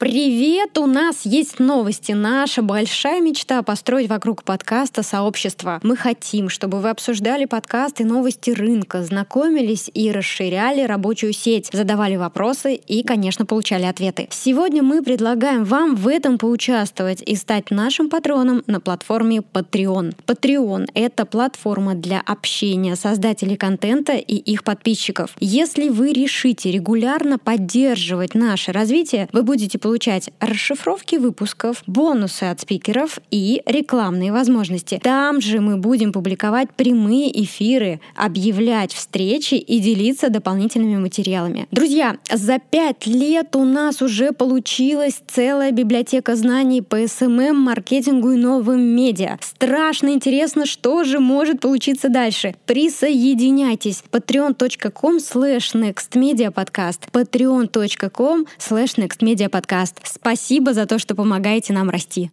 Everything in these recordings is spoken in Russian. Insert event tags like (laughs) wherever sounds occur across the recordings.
Привет! У нас есть новости. Наша большая мечта построить вокруг подкаста сообщество. Мы хотим, чтобы вы обсуждали подкасты, новости рынка, знакомились и расширяли рабочую сеть, задавали вопросы и, конечно, получали ответы. Сегодня мы предлагаем вам в этом поучаствовать и стать нашим патроном на платформе Patreon. Patreon — это платформа для общения создателей контента и их подписчиков. Если вы решите регулярно поддерживать наше развитие, вы будете получать получать расшифровки выпусков, бонусы от спикеров и рекламные возможности. Там же мы будем публиковать прямые эфиры, объявлять встречи и делиться дополнительными материалами. Друзья, за пять лет у нас уже получилась целая библиотека знаний по SMM, маркетингу и новым медиа. Страшно интересно, что же может получиться дальше. Присоединяйтесь. patreon.com slash nextmediapodcast patreon.com slash nextmediapodcast подкаст. Спасибо за то, что помогаете нам расти.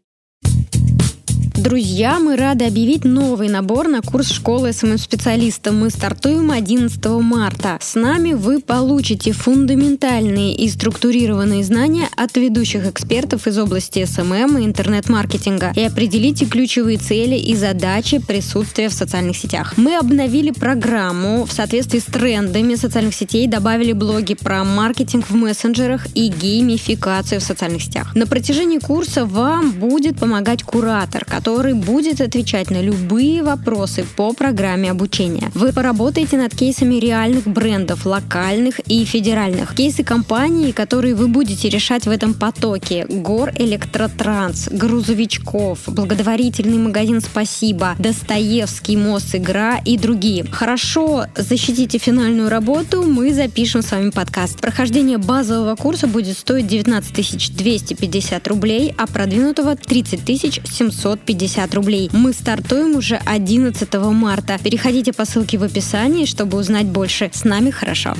Друзья, мы рады объявить новый набор на курс школы SMM-специалиста. Мы стартуем 11 марта. С нами вы получите фундаментальные и структурированные знания от ведущих экспертов из области SMM и интернет-маркетинга и определите ключевые цели и задачи присутствия в социальных сетях. Мы обновили программу в соответствии с трендами социальных сетей, добавили блоги про маркетинг в мессенджерах и геймификацию в социальных сетях. На протяжении курса вам будет помогать куратор, который который будет отвечать на любые вопросы по программе обучения. Вы поработаете над кейсами реальных брендов, локальных и федеральных. Кейсы компаний, которые вы будете решать в этом потоке. Гор Электротранс, Грузовичков, Благотворительный магазин «Спасибо», Достоевский, мост игра и другие. Хорошо защитите финальную работу, мы запишем с вами подкаст. Прохождение базового курса будет стоить 19 250 рублей, а продвинутого 30 750 50 рублей. Мы стартуем уже 11 марта. Переходите по ссылке в описании, чтобы узнать больше. С нами хорошо.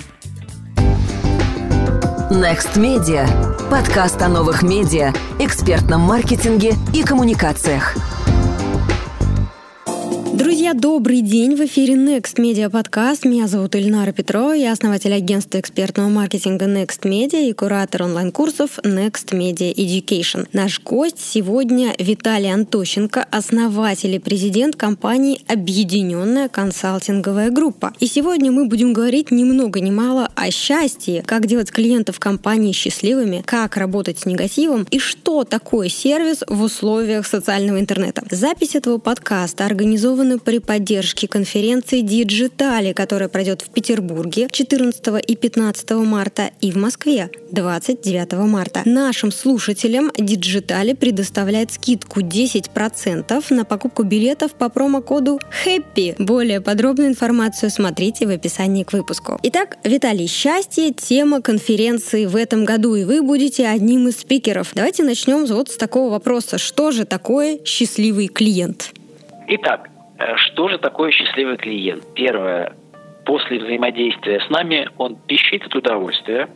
Next Media. Подкаст о новых медиа, экспертном маркетинге и коммуникациях. Друзья, добрый день! В эфире Next Media Podcast. Меня зовут Ильнара Петрова, я основатель агентства экспертного маркетинга Next Media и куратор онлайн-курсов Next Media Education. Наш гость сегодня Виталий Антощенко, основатель и президент компании «Объединенная консалтинговая группа». И сегодня мы будем говорить ни много ни мало о счастье, как делать клиентов компании счастливыми, как работать с негативом и что такое сервис в условиях социального интернета. Запись этого подкаста организована организованы при поддержке конференции «Диджитали», которая пройдет в Петербурге 14 и 15 марта и в Москве 29 марта. Нашим слушателям «Диджитали» предоставляет скидку 10% на покупку билетов по промокоду HAPPY. Более подробную информацию смотрите в описании к выпуску. Итак, Виталий, счастье – тема конференции в этом году, и вы будете одним из спикеров. Давайте начнем вот с такого вопроса. Что же такое счастливый клиент? Итак, что же такое счастливый клиент? Первое, после взаимодействия с нами он пищит от удовольствия.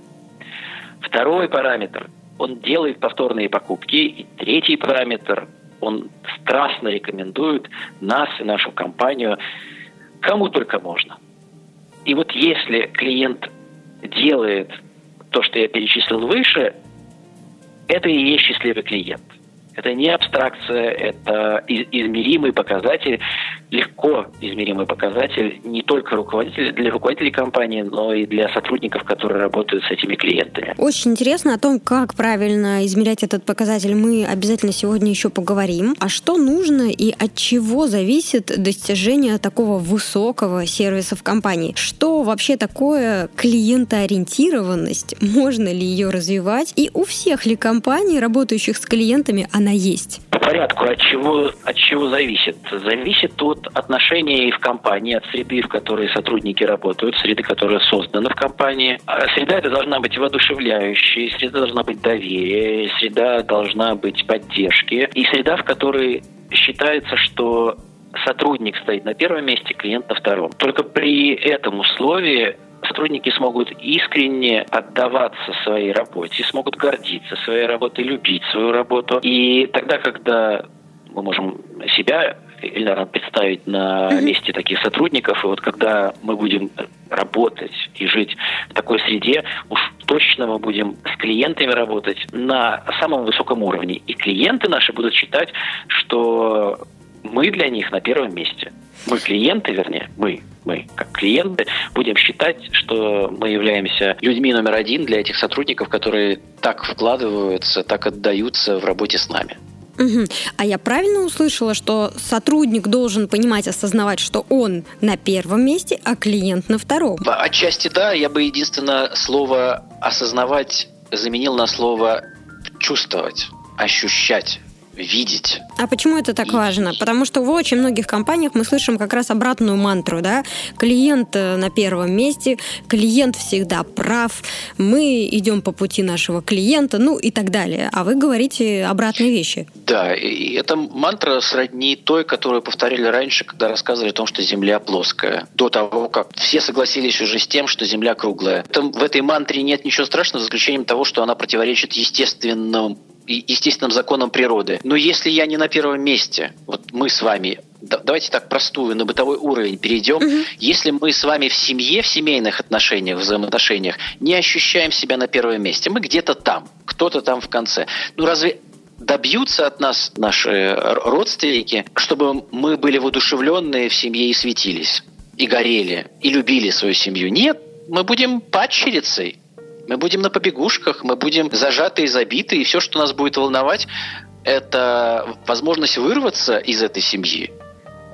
Второй параметр, он делает повторные покупки. И третий параметр, он страстно рекомендует нас и нашу компанию кому только можно. И вот если клиент делает то, что я перечислил выше, это и есть счастливый клиент – это не абстракция, это измеримый показатель, легко измеримый показатель не только руководителей, для руководителей компании, но и для сотрудников, которые работают с этими клиентами. Очень интересно о том, как правильно измерять этот показатель, мы обязательно сегодня еще поговорим. А что нужно и от чего зависит достижение такого высокого сервиса в компании? Что вообще такое клиентоориентированность? Можно ли ее развивать? И у всех ли компаний, работающих с клиентами, она есть? По порядку, от чего, от чего зависит? Зависит от отношений в компании, от среды, в которой сотрудники работают, среды, которая создана в компании. А среда это должна быть воодушевляющей, среда должна быть доверие, среда должна быть поддержки. И среда, в которой считается, что сотрудник стоит на первом месте, клиент на втором. Только при этом условии сотрудники смогут искренне отдаваться своей работе, смогут гордиться своей работой, любить свою работу. И тогда, когда мы можем себя Эльнара представить на месте таких сотрудников, и вот когда мы будем работать и жить в такой среде, уж точно мы будем с клиентами работать на самом высоком уровне. И клиенты наши будут считать, что мы для них на первом месте. Мы клиенты, вернее, мы, мы как клиенты будем считать, что мы являемся людьми номер один для этих сотрудников, которые так вкладываются, так отдаются в работе с нами. Угу. А я правильно услышала, что сотрудник должен понимать, осознавать, что он на первом месте, а клиент на втором? Отчасти да. Я бы единственное слово «осознавать» заменил на слово «чувствовать», «ощущать» видеть. А почему это так и... важно? Потому что в очень многих компаниях мы слышим как раз обратную мантру, да? Клиент э, на первом месте, клиент всегда прав, мы идем по пути нашего клиента, ну и так далее. А вы говорите обратные вещи. Да, и эта мантра сродни той, которую повторяли раньше, когда рассказывали о том, что Земля плоская. До того, как все согласились уже с тем, что Земля круглая. Там, в этой мантре нет ничего страшного, за исключением того, что она противоречит естественному естественным законам природы. Но если я не на первом месте, вот мы с вами, давайте так простую, на бытовой уровень перейдем. Угу. Если мы с вами в семье, в семейных отношениях, в взаимоотношениях не ощущаем себя на первом месте, мы где-то там, кто-то там в конце. Ну разве добьются от нас наши родственники, чтобы мы были воодушевленные в семье и светились, и горели, и любили свою семью? Нет, мы будем падчерицей, мы будем на побегушках, мы будем зажаты и забиты, и все, что нас будет волновать, это возможность вырваться из этой семьи.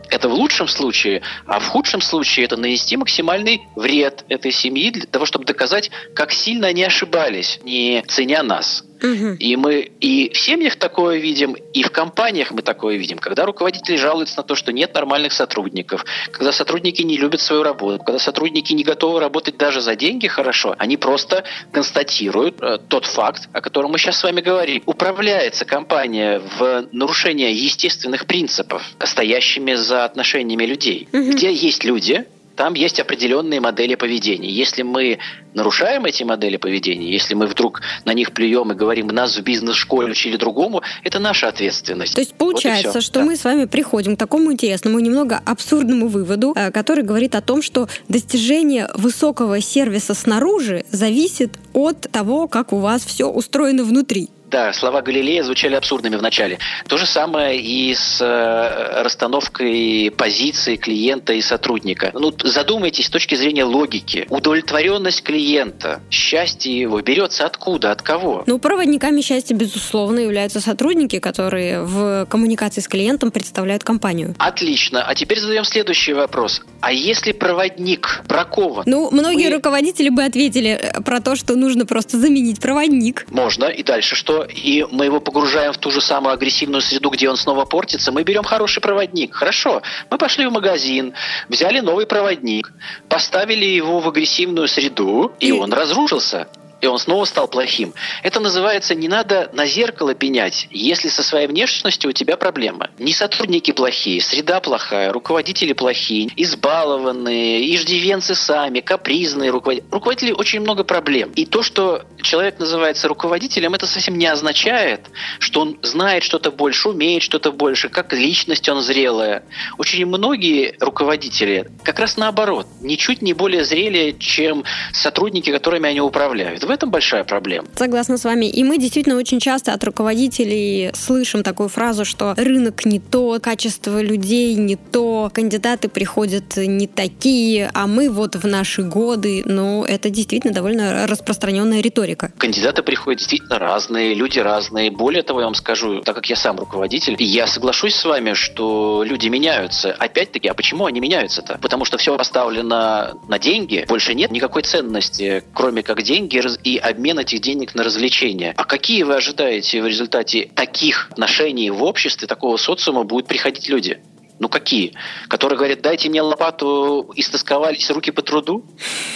Это в лучшем случае, а в худшем случае это нанести максимальный вред этой семьи для того, чтобы доказать, как сильно они ошибались, не ценя нас. Угу. И мы и в семьях такое видим, и в компаниях мы такое видим, когда руководители жалуются на то, что нет нормальных сотрудников, когда сотрудники не любят свою работу, когда сотрудники не готовы работать даже за деньги хорошо, они просто констатируют э, тот факт, о котором мы сейчас с вами говорим. Управляется компания в нарушение естественных принципов, стоящими за отношениями людей. Угу. Где есть люди, там есть определенные модели поведения. Если мы нарушаем эти модели поведения, если мы вдруг на них плюем и говорим, нас в бизнес-школе учили другому, это наша ответственность. То есть получается, вот что да. мы с вами приходим к такому интересному, немного абсурдному выводу, э, который говорит о том, что достижение высокого сервиса снаружи зависит от того, как у вас все устроено внутри. Да, слова Галилея звучали абсурдными в начале. То же самое и с э, расстановкой позиции клиента и сотрудника. Ну, задумайтесь с точки зрения логики. Удовлетворенность клиента, счастье его берется откуда, от кого? Ну, проводниками счастья, безусловно, являются сотрудники, которые в коммуникации с клиентом представляют компанию. Отлично. А теперь задаем следующий вопрос. А если проводник бракован? Ну, многие вы... руководители бы ответили э, про то, что нужно просто заменить проводник. Можно. И дальше что? И мы его погружаем в ту же самую агрессивную среду, где он снова портится, мы берем хороший проводник. Хорошо, мы пошли в магазин, взяли новый проводник, поставили его в агрессивную среду, и, и он разрушился и он снова стал плохим. Это называется «не надо на зеркало пенять, если со своей внешностью у тебя проблема». Не сотрудники плохие, среда плохая, руководители плохие, избалованные, иждивенцы сами, капризные руководители. Руководители очень много проблем. И то, что человек называется руководителем, это совсем не означает, что он знает что-то больше, умеет что-то больше, как личность он зрелая. Очень многие руководители как раз наоборот, ничуть не более зрелые, чем сотрудники, которыми они управляют. В этом большая проблема. Согласна с вами. И мы действительно очень часто от руководителей слышим такую фразу, что рынок не то, качество людей не то, кандидаты приходят не такие, а мы вот в наши годы. Но это действительно довольно распространенная риторика. Кандидаты приходят действительно разные, люди разные. Более того, я вам скажу, так как я сам руководитель, я соглашусь с вами, что люди меняются. Опять-таки, а почему они меняются-то? Потому что все поставлено на деньги, больше нет никакой ценности, кроме как деньги и обмен этих денег на развлечения. А какие вы ожидаете в результате таких отношений в обществе, такого социума будут приходить люди? Ну какие? Которые говорят, дайте мне лопату, истосковались руки по труду?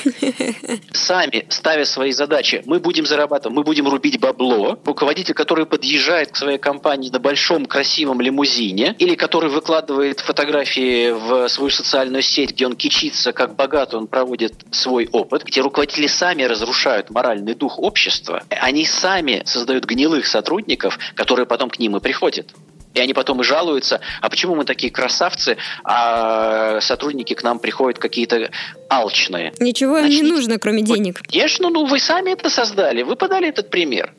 (laughs) Сами, ставя свои задачи, мы будем зарабатывать, мы будем рубить бабло. Руководитель, который подъезжает к своей компании на большом красивом лимузине, или который выкладывает фотографии в свою социальную сеть, где он кичится, как богато он проводит свой опыт. Эти руководители сами разрушают моральный дух общества. Они сами создают гнилых сотрудников, которые потом к ним и приходят. И они потом и жалуются, а почему мы такие красавцы, а сотрудники к нам приходят какие-то алчные. Ничего им не нужно, кроме денег. Конечно, ну вы сами это создали, вы подали этот пример.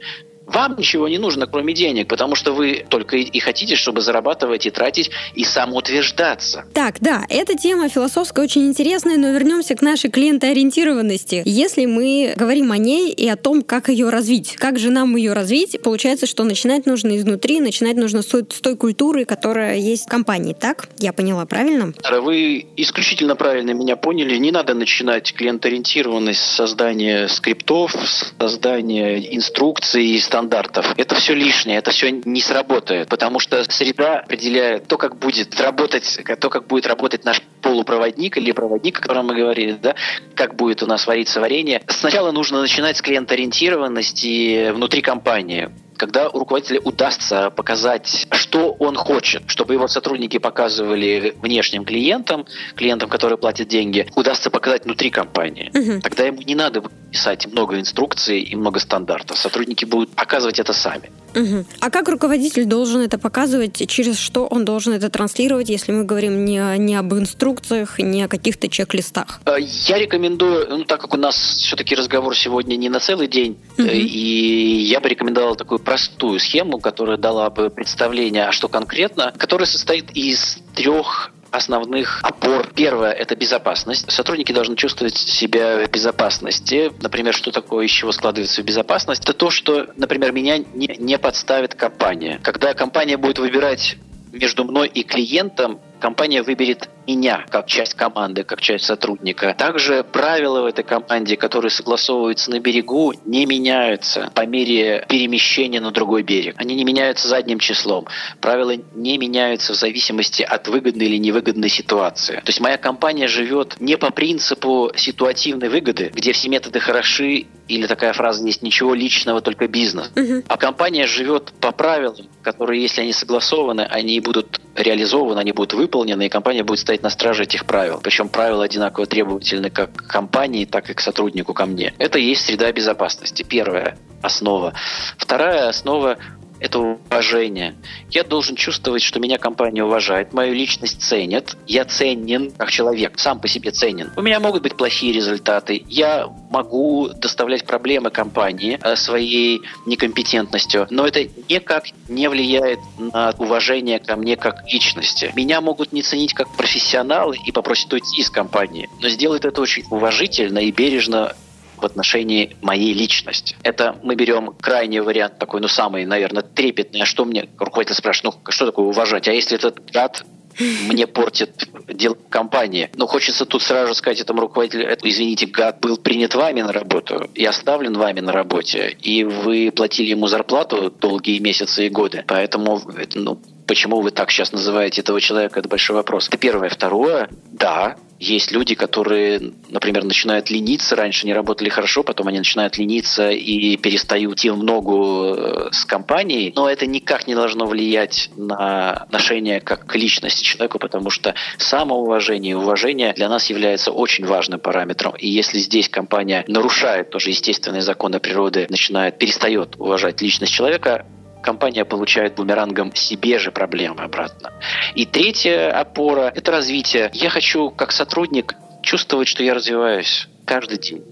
Вам ничего не нужно, кроме денег, потому что вы только и хотите, чтобы зарабатывать и тратить и самоутверждаться. Так, да, эта тема философская очень интересная, но вернемся к нашей клиентоориентированности. Если мы говорим о ней и о том, как ее развить, как же нам ее развить, получается, что начинать нужно изнутри, начинать нужно с той, с культуры, которая есть в компании, так? Я поняла правильно? Вы исключительно правильно меня поняли. Не надо начинать клиентоориентированность с создания скриптов, создания инструкций, стандартов. Это все лишнее, это все не сработает, потому что среда определяет то, как будет работать, то, как будет работать наш полупроводник или проводник, о котором мы говорили, да, как будет у нас вариться варенье. Сначала нужно начинать с клиент-ориентированности внутри компании когда руководителю удастся показать, что он хочет, чтобы его сотрудники показывали внешним клиентам, клиентам, которые платят деньги, удастся показать внутри компании. Угу. Тогда ему не надо писать много инструкций и много стандартов. Сотрудники будут показывать это сами. Угу. А как руководитель должен это показывать? Через что он должен это транслировать, если мы говорим не, не об инструкциях, не о каких-то чек-листах? Э, я рекомендую, ну, так как у нас все-таки разговор сегодня не на целый день, угу. и я бы рекомендовал такую простую схему, которая дала бы представление, а что конкретно, которая состоит из трех основных опор. Первое – это безопасность. Сотрудники должны чувствовать себя в безопасности. Например, что такое, из чего складывается безопасность? Это то, что, например, меня не, не подставит компания. Когда компания будет выбирать между мной и клиентом, компания выберет меня как часть команды, как часть сотрудника. Также правила в этой команде, которые согласовываются на берегу, не меняются по мере перемещения на другой берег. Они не меняются задним числом. Правила не меняются в зависимости от выгодной или невыгодной ситуации. То есть моя компания живет не по принципу ситуативной выгоды, где все методы хороши или такая фраза есть «ничего личного, только бизнес». Угу. А компания живет по правилам, которые, если они согласованы, они будут реализованы, они будут выполнены, и компания будет стоять на страже этих правил. Причем правила одинаково требовательны как к компании, так и к сотруднику, ко мне. Это и есть среда безопасности. Первая основа. Вторая основа это уважение. Я должен чувствовать, что меня компания уважает, мою личность ценит, я ценен как человек, сам по себе ценен. У меня могут быть плохие результаты, я могу доставлять проблемы компании э, своей некомпетентностью, но это никак не влияет на уважение ко мне как личности. Меня могут не ценить как профессионалы и попросить уйти из компании, но сделают это очень уважительно и бережно в отношении моей личности. Это мы берем крайний вариант такой, ну, самый, наверное, трепетный. А что мне руководитель спрашивает, ну, что такое уважать? А если этот гад мне портит дело компании. Но хочется тут сразу сказать этому руководителю, это, извините, гад был принят вами на работу и оставлен вами на работе, и вы платили ему зарплату долгие месяцы и годы. Поэтому ну, почему вы так сейчас называете этого человека, это большой вопрос. Это первое. Второе, да, есть люди, которые, например, начинают лениться, раньше не работали хорошо, потом они начинают лениться и перестают идти в ногу э, с компанией, но это никак не должно влиять на отношение как к личности человека, потому что самоуважение и уважение для нас является очень важным параметром. И если здесь компания нарушает тоже естественные законы природы, начинает, перестает уважать личность человека, компания получает бумерангом себе же проблемы обратно. И третья опора – это развитие. Я хочу, как сотрудник, чувствовать, что я развиваюсь каждый день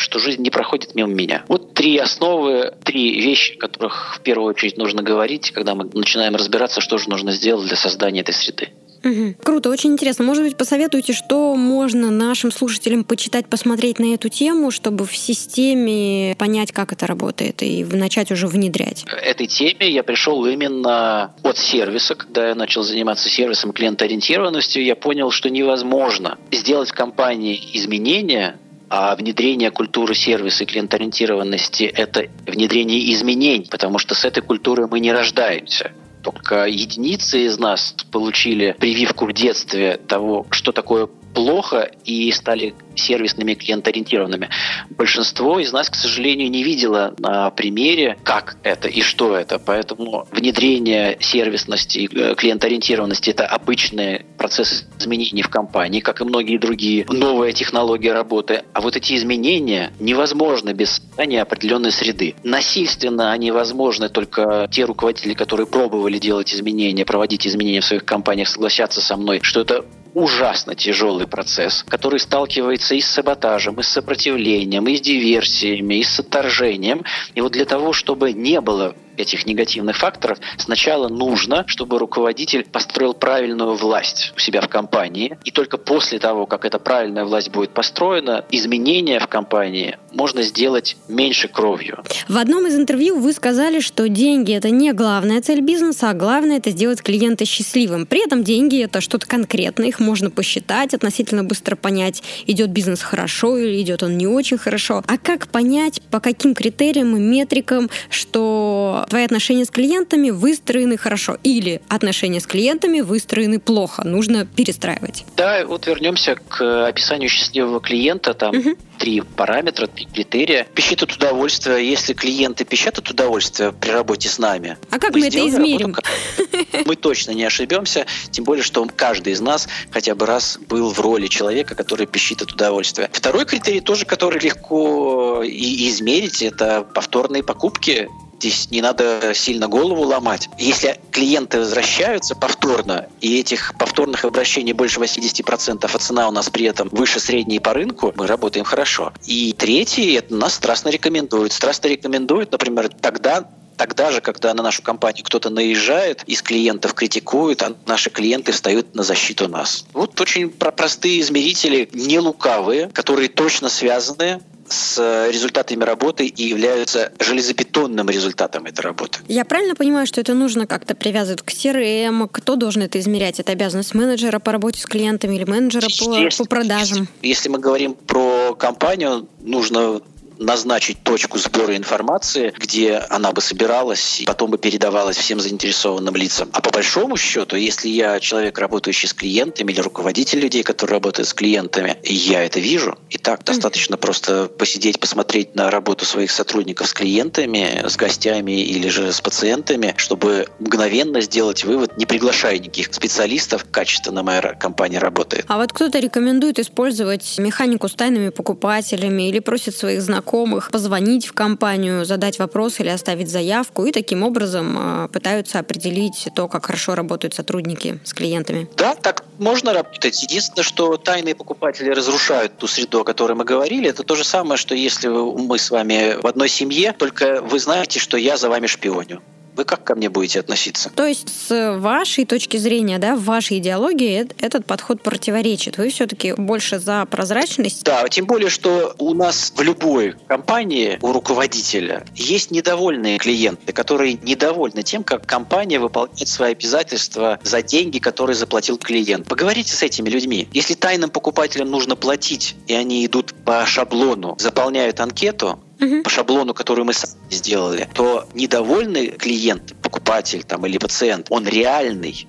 что жизнь не проходит мимо меня. Вот три основы, три вещи, о которых в первую очередь нужно говорить, когда мы начинаем разбираться, что же нужно сделать для создания этой среды. Угу. Круто, очень интересно. Может быть, посоветуйте, что можно нашим слушателям почитать, посмотреть на эту тему, чтобы в системе понять, как это работает, и начать уже внедрять? Этой теме я пришел именно от сервиса. Когда я начал заниматься сервисом клиентоориентированностью, я понял, что невозможно сделать в компании изменения, а внедрение культуры сервиса и клиентоориентированности – это внедрение изменений, потому что с этой культурой мы не рождаемся. Только единицы из нас получили прививку в детстве того, что такое плохо и стали сервисными, клиенториентированными. Большинство из нас, к сожалению, не видело на примере, как это и что это. Поэтому внедрение сервисности и э, клиенториентированности – это обычный процесс изменений в компании, как и многие другие новые технологии работы. А вот эти изменения невозможны без создания определенной среды. Насильственно они возможны только те руководители, которые пробовали делать изменения, проводить изменения в своих компаниях, согласятся со мной, что это ужасно тяжелый процесс, который сталкивается и с саботажем, и с сопротивлением, и с диверсиями, и с отторжением. И вот для того, чтобы не было этих негативных факторов, сначала нужно, чтобы руководитель построил правильную власть у себя в компании. И только после того, как эта правильная власть будет построена, изменения в компании можно сделать меньше кровью. В одном из интервью вы сказали, что деньги – это не главная цель бизнеса, а главное – это сделать клиента счастливым. При этом деньги – это что-то конкретное, их можно посчитать, относительно быстро понять, идет бизнес хорошо или идет он не очень хорошо. А как понять, по каким критериям и метрикам, что твои отношения с клиентами выстроены хорошо или отношения с клиентами выстроены плохо, нужно перестраивать. Да, вот вернемся к описанию счастливого клиента. Там угу. три параметра, три критерия. Пищит от удовольствия. Если клиенты пищат от удовольствия при работе с нами, а как мы, мы это измерим? Работу, (laughs) мы точно не ошибемся, тем более, что каждый из нас хотя бы раз был в роли человека, который пищит от удовольствия. Второй критерий тоже, который легко и измерить, это повторные покупки Здесь не надо сильно голову ломать. Если клиенты возвращаются повторно, и этих повторных обращений больше 80%, а цена у нас при этом выше средней по рынку, мы работаем хорошо. И третий, это нас страстно рекомендуют. Страстно рекомендуют, например, тогда, Тогда же, когда на нашу компанию кто-то наезжает, из клиентов критикуют, а наши клиенты встают на защиту нас. Вот очень простые измерители, не лукавые, которые точно связаны с результатами работы и являются железобетонным результатом этой работы. Я правильно понимаю, что это нужно как-то привязывать к CRM? Кто должен это измерять? Это обязанность менеджера по работе с клиентами или менеджера по, по продажам? Если мы говорим про компанию, нужно назначить точку сбора информации, где она бы собиралась и потом бы передавалась всем заинтересованным лицам. А по большому счету, если я человек, работающий с клиентами или руководитель людей, которые работают с клиентами, я это вижу. И так достаточно просто посидеть, посмотреть на работу своих сотрудников с клиентами, с гостями или же с пациентами, чтобы мгновенно сделать вывод, не приглашая никаких специалистов, качественно моя компания работает. А вот кто-то рекомендует использовать механику с тайными покупателями или просит своих знакомых знакомых, позвонить в компанию, задать вопрос или оставить заявку, и таким образом а, пытаются определить то, как хорошо работают сотрудники с клиентами. Да, так можно работать. Единственное, что тайные покупатели разрушают ту среду, о которой мы говорили. Это то же самое, что если мы с вами в одной семье, только вы знаете, что я за вами шпионю. Вы как ко мне будете относиться? То есть с вашей точки зрения, да, в вашей идеологии этот подход противоречит. Вы все-таки больше за прозрачность? Да, тем более, что у нас в любой компании у руководителя есть недовольные клиенты, которые недовольны тем, как компания выполняет свои обязательства за деньги, которые заплатил клиент. Поговорите с этими людьми. Если тайным покупателям нужно платить, и они идут по шаблону, заполняют анкету, угу. по шаблону, который мы сами сделали, то недовольный клиент, покупатель там, или пациент, он реальный.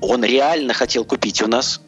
Он реально хотел купить у нас,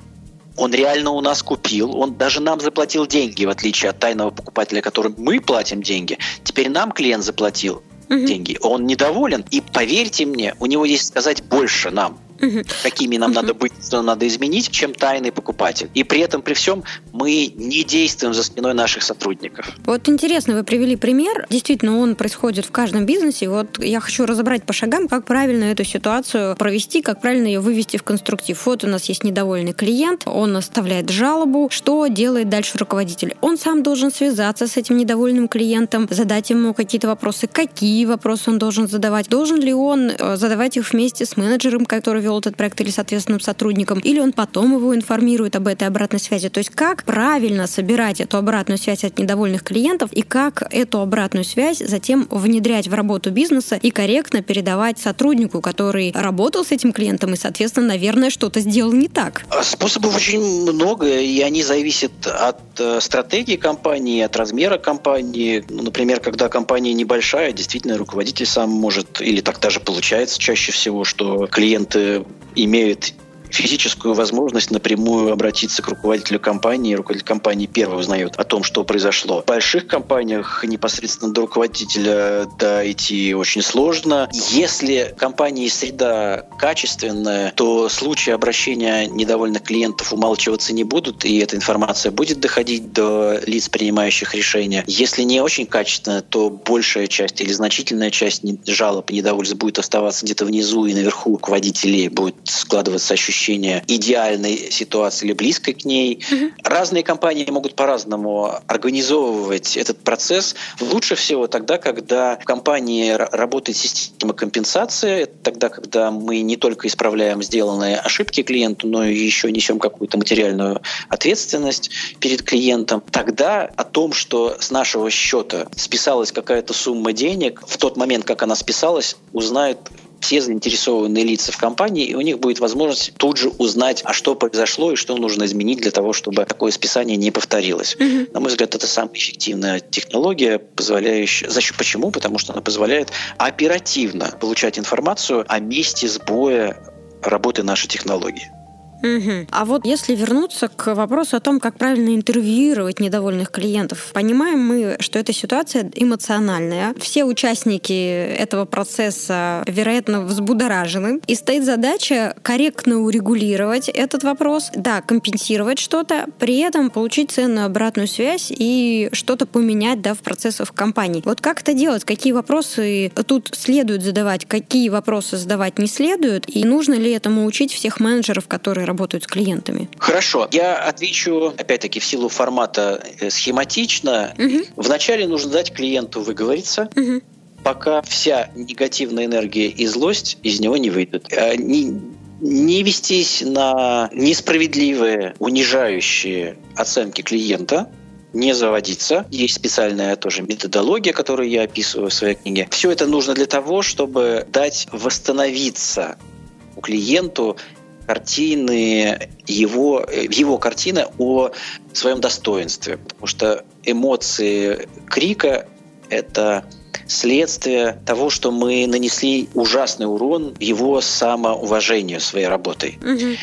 он реально у нас купил, он даже нам заплатил деньги, в отличие от тайного покупателя, которым мы платим деньги. Теперь нам клиент заплатил угу. деньги. Он недоволен, и поверьте мне, у него есть сказать больше нам угу. какими нам угу. надо быть, что надо изменить, чем тайный покупатель. И при этом, при всем, мы не действуем за спиной наших сотрудников. Вот интересно, вы привели пример. Действительно, он происходит в каждом бизнесе. Вот я хочу разобрать по шагам, как правильно эту ситуацию провести, как правильно ее вывести в конструктив. Вот у нас есть недовольный клиент, он оставляет жалобу. Что делает дальше руководитель? Он сам должен связаться с этим недовольным клиентом, задать ему какие-то вопросы. Какие вопросы он должен задавать? Должен ли он э, задавать их вместе с менеджером, который вел этот проект или с ответственным сотрудником, или он потом его информирует об этой обратной связи. То есть как правильно собирать эту обратную связь от недовольных клиентов и как эту обратную связь затем внедрять в работу бизнеса и корректно передавать сотруднику, который работал с этим клиентом и, соответственно, наверное, что-то сделал не так. А способов очень много, и они зависят от э, стратегии компании, от размера компании. Ну, например, когда компания небольшая, действительно руководитель сам может, или так даже получается чаще всего, что клиенты имеют физическую возможность напрямую обратиться к руководителю компании. Руководитель компании первый узнает о том, что произошло. В больших компаниях непосредственно до руководителя дойти очень сложно. Если компании среда качественная, то случаи обращения недовольных клиентов умалчиваться не будут, и эта информация будет доходить до лиц, принимающих решения. Если не очень качественная, то большая часть или значительная часть жалоб недовольств будет оставаться где-то внизу и наверху руководителей будет складываться ощущение идеальной ситуации или близкой к ней. Угу. Разные компании могут по-разному организовывать этот процесс. Лучше всего тогда, когда в компании работает система компенсации, это тогда, когда мы не только исправляем сделанные ошибки клиенту, но и еще несем какую-то материальную ответственность перед клиентом. Тогда о том, что с нашего счета списалась какая-то сумма денег, в тот момент, как она списалась, узнают все заинтересованные лица в компании, и у них будет возможность тут же узнать, а что произошло и что нужно изменить для того, чтобы такое списание не повторилось. Mm-hmm. На мой взгляд, это самая эффективная технология, позволяющая... За счет почему? Потому что она позволяет оперативно получать информацию о месте сбоя работы нашей технологии. Угу. А вот если вернуться к вопросу о том, как правильно интервьюировать недовольных клиентов, понимаем мы, что эта ситуация эмоциональная. Все участники этого процесса, вероятно, взбудоражены. И стоит задача корректно урегулировать этот вопрос, да, компенсировать что-то, при этом получить ценную обратную связь и что-то поменять да, в процессах компании. Вот как это делать? Какие вопросы тут следует задавать, какие вопросы задавать не следует? И нужно ли этому учить всех менеджеров, которые работают с клиентами? Хорошо. Я отвечу, опять-таки, в силу формата э, схематично. Угу. Вначале нужно дать клиенту выговориться. Угу пока вся негативная энергия и злость из него не выйдут. А не, не вестись на несправедливые, унижающие оценки клиента, не заводиться. Есть специальная тоже методология, которую я описываю в своей книге. Все это нужно для того, чтобы дать восстановиться у клиенту картины, его, его картина о своем достоинстве. Потому что эмоции крика – это следствие того, что мы нанесли ужасный урон его самоуважению своей работой. Угу.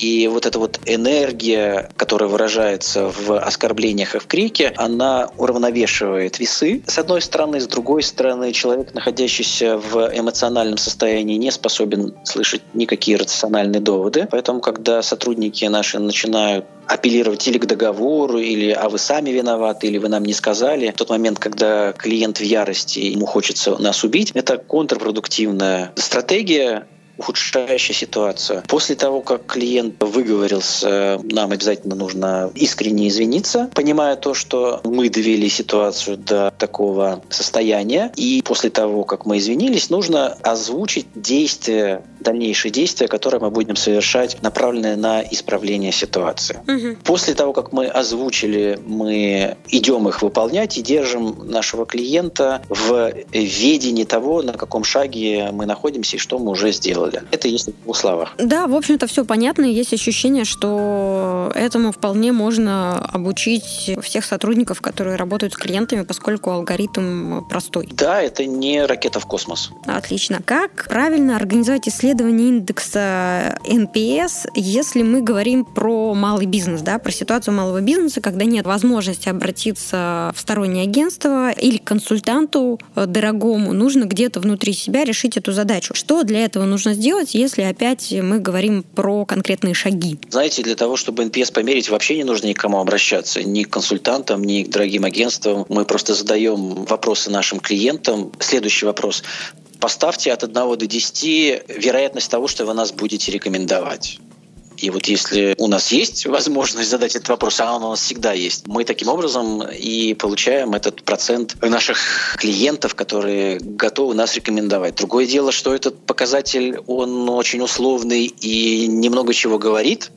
И вот эта вот энергия, которая выражается в оскорблениях и в крике, она уравновешивает весы. С одной стороны, с другой стороны, человек, находящийся в эмоциональном состоянии, не способен слышать никакие рациональные доводы. Поэтому, когда сотрудники наши начинают апеллировать или к договору, или «а вы сами виноваты», или «вы нам не сказали». В тот момент, когда клиент в ярости, ему хочется нас убить, это контрпродуктивная стратегия, ухудшающая ситуацию. После того, как клиент выговорился, нам обязательно нужно искренне извиниться, понимая то, что мы довели ситуацию до такого состояния. И после того, как мы извинились, нужно озвучить действия, дальнейшие действия, которые мы будем совершать, направленные на исправление ситуации. Угу. После того, как мы озвучили, мы идем их выполнять и держим нашего клиента в ведении того, на каком шаге мы находимся и что мы уже сделали сделали. Это если в двух словах. Да, в общем-то, все понятно. Есть ощущение, что этому вполне можно обучить всех сотрудников, которые работают с клиентами, поскольку алгоритм простой. Да, это не ракета в космос. Отлично. Как правильно организовать исследование индекса NPS, если мы говорим про малый бизнес, да, про ситуацию малого бизнеса, когда нет возможности обратиться в стороннее агентство или к консультанту дорогому, нужно где-то внутри себя решить эту задачу. Что для этого нужно сделать, если опять мы говорим про конкретные шаги? Знаете, для того, чтобы NPS померить, вообще не нужно никому обращаться, ни к консультантам, ни к дорогим агентствам. Мы просто задаем вопросы нашим клиентам. Следующий вопрос. Поставьте от 1 до 10 вероятность того, что вы нас будете рекомендовать. И вот если у нас есть возможность задать этот вопрос, а он у нас всегда есть, мы таким образом и получаем этот процент наших клиентов, которые готовы нас рекомендовать. Другое дело, что этот показатель, он очень условный и немного чего говорит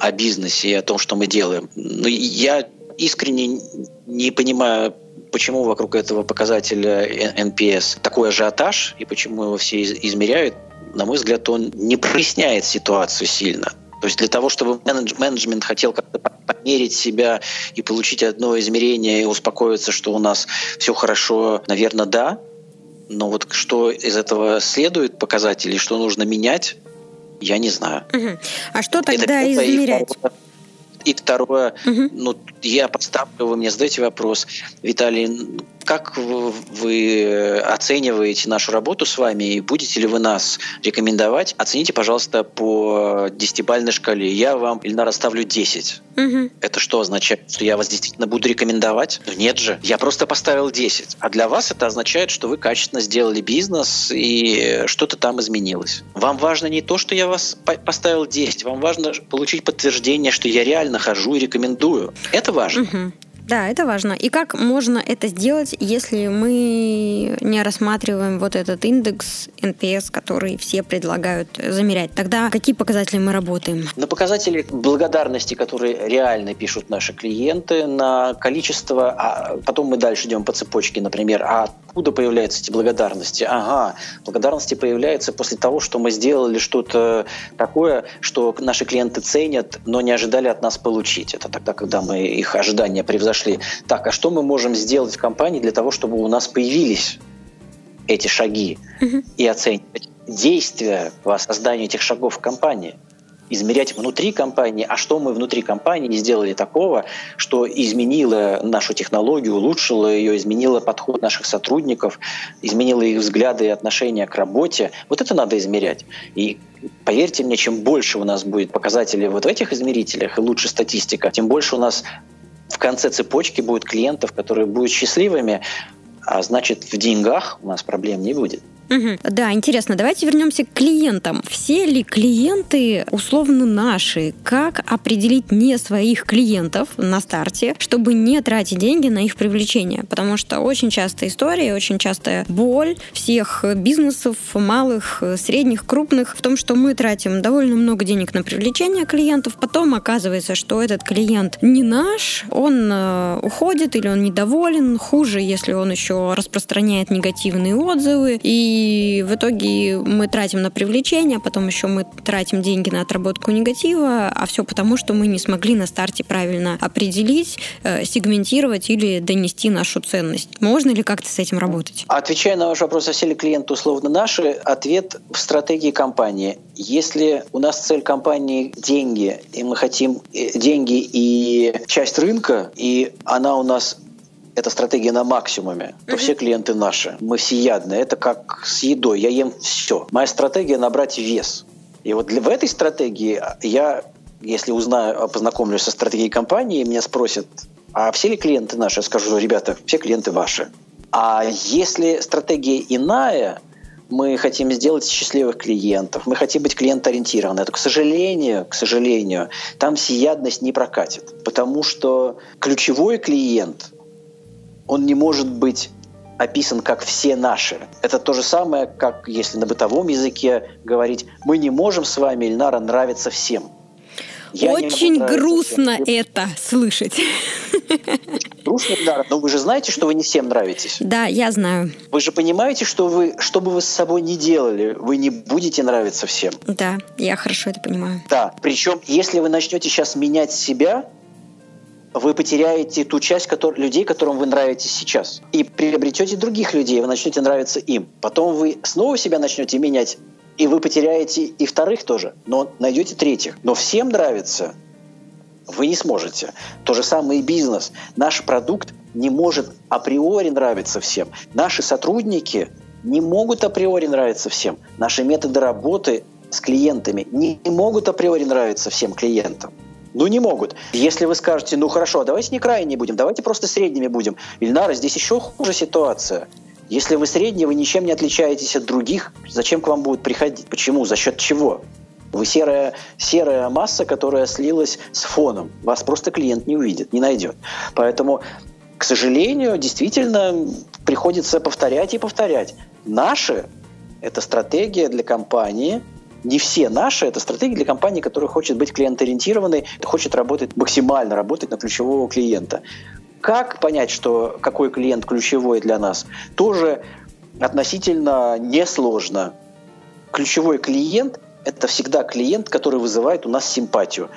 о бизнесе и о том, что мы делаем. Но я искренне не понимаю, почему вокруг этого показателя NPS такой ажиотаж и почему его все измеряют. На мой взгляд, он не проясняет ситуацию сильно. То есть для того, чтобы менеджмент хотел как-то померить себя и получить одно измерение и успокоиться, что у нас все хорошо, наверное, да. Но вот что из этого следует показать или что нужно менять, Я не знаю. Угу. А что тогда это измерять? И второе, угу. ну, я поставлю, вы мне задаете вопрос, Виталий, как вы оцениваете нашу работу с вами и будете ли вы нас рекомендовать? Оцените, пожалуйста, по десятибальной шкале. Я вам, Ильнар, оставлю 10. Угу. Это что означает? Что я вас действительно буду рекомендовать? Ну, нет же. Я просто поставил 10. А для вас это означает, что вы качественно сделали бизнес и что-то там изменилось. Вам важно не то, что я вас поставил 10. Вам важно получить подтверждение, что я реально хожу и рекомендую. Это важно. Угу. Да, это важно. И как можно это сделать, если мы не рассматриваем вот этот индекс NPS, который все предлагают замерять? Тогда какие показатели мы работаем? На показатели благодарности, которые реально пишут наши клиенты, на количество, а потом мы дальше идем по цепочке, например, а откуда появляются эти благодарности? Ага, благодарности появляются после того, что мы сделали что-то такое, что наши клиенты ценят, но не ожидали от нас получить. Это тогда, когда мы их ожидания превзошли зашли. Так, а что мы можем сделать в компании для того, чтобы у нас появились эти шаги угу. и оценивать действия по созданию этих шагов в компании? измерять внутри компании, а что мы внутри компании сделали такого, что изменило нашу технологию, улучшило ее, изменило подход наших сотрудников, изменило их взгляды и отношения к работе. Вот это надо измерять. И поверьте мне, чем больше у нас будет показателей вот в этих измерителях и лучше статистика, тем больше у нас в конце цепочки будет клиентов, которые будут счастливыми, а значит в деньгах у нас проблем не будет. Угу. Да, интересно. Давайте вернемся к клиентам. Все ли клиенты условно наши? Как определить не своих клиентов на старте, чтобы не тратить деньги на их привлечение? Потому что очень часто история, очень частая боль всех бизнесов, малых, средних, крупных, в том, что мы тратим довольно много денег на привлечение клиентов, потом оказывается, что этот клиент не наш, он э, уходит или он недоволен, хуже, если он еще распространяет негативные отзывы, и и в итоге мы тратим на привлечение, потом еще мы тратим деньги на отработку негатива, а все потому, что мы не смогли на старте правильно определить, э, сегментировать или донести нашу ценность. Можно ли как-то с этим работать? Отвечая на ваш вопрос, а все ли клиенты условно наши, ответ в стратегии компании. Если у нас цель компании деньги, и мы хотим э, деньги и часть рынка, и она у нас эта стратегия на максимуме, то все клиенты наши. Мы всеядные. Это как с едой. Я ем все. Моя стратегия набрать вес. И вот для, в этой стратегии я, если узнаю, познакомлюсь со стратегией компании, меня спросят, а все ли клиенты наши? Я скажу, ребята, все клиенты ваши. А если стратегия иная, мы хотим сделать счастливых клиентов, мы хотим быть клиентоориентированы. Это, к сожалению, к сожалению, там всеядность не прокатит, потому что ключевой клиент он не может быть описан как все наши. Это то же самое, как если на бытовом языке говорить, мы не можем с вами, Ильнара, нравиться всем. Я Очень грустно всем. это слышать. Грустно, да, но вы же знаете, что вы не всем нравитесь. Да, я знаю. Вы же понимаете, что вы, что бы вы с собой не делали, вы не будете нравиться всем. Да, я хорошо это понимаю. Да, причем если вы начнете сейчас менять себя, вы потеряете ту часть который, людей, которым вы нравитесь сейчас. И приобретете других людей, вы начнете нравиться им. Потом вы снова себя начнете менять, и вы потеряете и вторых тоже, но найдете третьих. Но всем нравится вы не сможете. То же самое и бизнес. Наш продукт не может априори нравиться всем. Наши сотрудники не могут априори нравиться всем. Наши методы работы с клиентами не могут априори нравиться всем клиентам. Ну, не могут. Если вы скажете, ну хорошо, давайте не крайние будем, давайте просто средними будем. Ильнара, здесь еще хуже ситуация. Если вы средние, вы ничем не отличаетесь от других, зачем к вам будут приходить? Почему? За счет чего? Вы серая, серая масса, которая слилась с фоном. Вас просто клиент не увидит, не найдет. Поэтому, к сожалению, действительно приходится повторять и повторять. Наши – это стратегия для компании – не все наши, это стратегии для компании, которая хочет быть клиент-ориентированной, хочет работать максимально, работать на ключевого клиента. Как понять, что какой клиент ключевой для нас, тоже относительно несложно. Ключевой клиент – это всегда клиент, который вызывает у нас симпатию,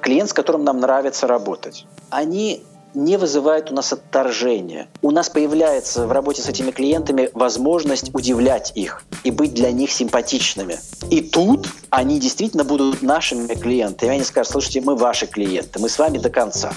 клиент, с которым нам нравится работать. Они не вызывает у нас отторжения. У нас появляется в работе с этими клиентами возможность удивлять их и быть для них симпатичными. И тут они действительно будут нашими клиентами. Они скажут, слушайте, мы ваши клиенты, мы с вами до конца.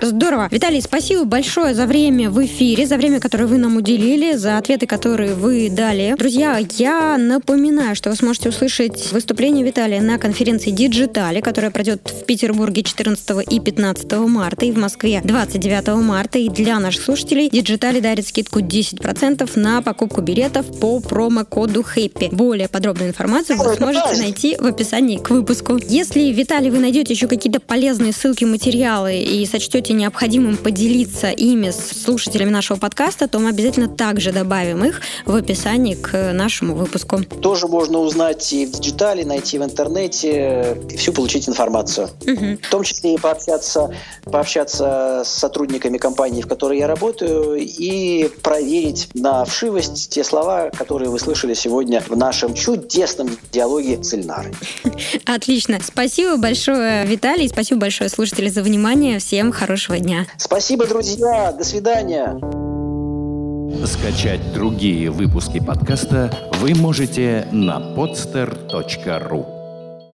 Здорово. Виталий, спасибо большое за время в эфире, за время, которое вы нам уделили, за ответы, которые вы дали. Друзья, я напоминаю, что вы сможете услышать выступление Виталия на конференции Digitali, которая пройдет в Петербурге 14 и 15 марта и в Москве 29 марта. И для наших слушателей Digitali дарит скидку 10% на покупку билетов по промокоду HAPPY. Более подробную информацию вы сможете найти в описании к выпуску. Если, Виталий, вы найдете еще какие-то полезные ссылки, материалы и сочтете сочтете необходимым поделиться ими с слушателями нашего подкаста, то мы обязательно также добавим их в описании к нашему выпуску. Тоже можно узнать и в диджитале, найти в интернете, и всю получить информацию. Угу. В том числе и пообщаться, пообщаться с сотрудниками компании, в которой я работаю, и проверить на вшивость те слова, которые вы слышали сегодня в нашем чудесном диалоге с Ильнарой. (laughs) Отлично. Спасибо большое, Виталий. Спасибо большое, слушатели, за внимание. Всем хорошего хорошего дня. Спасибо, друзья. До свидания. Скачать другие выпуски подкаста вы можете на podster.ru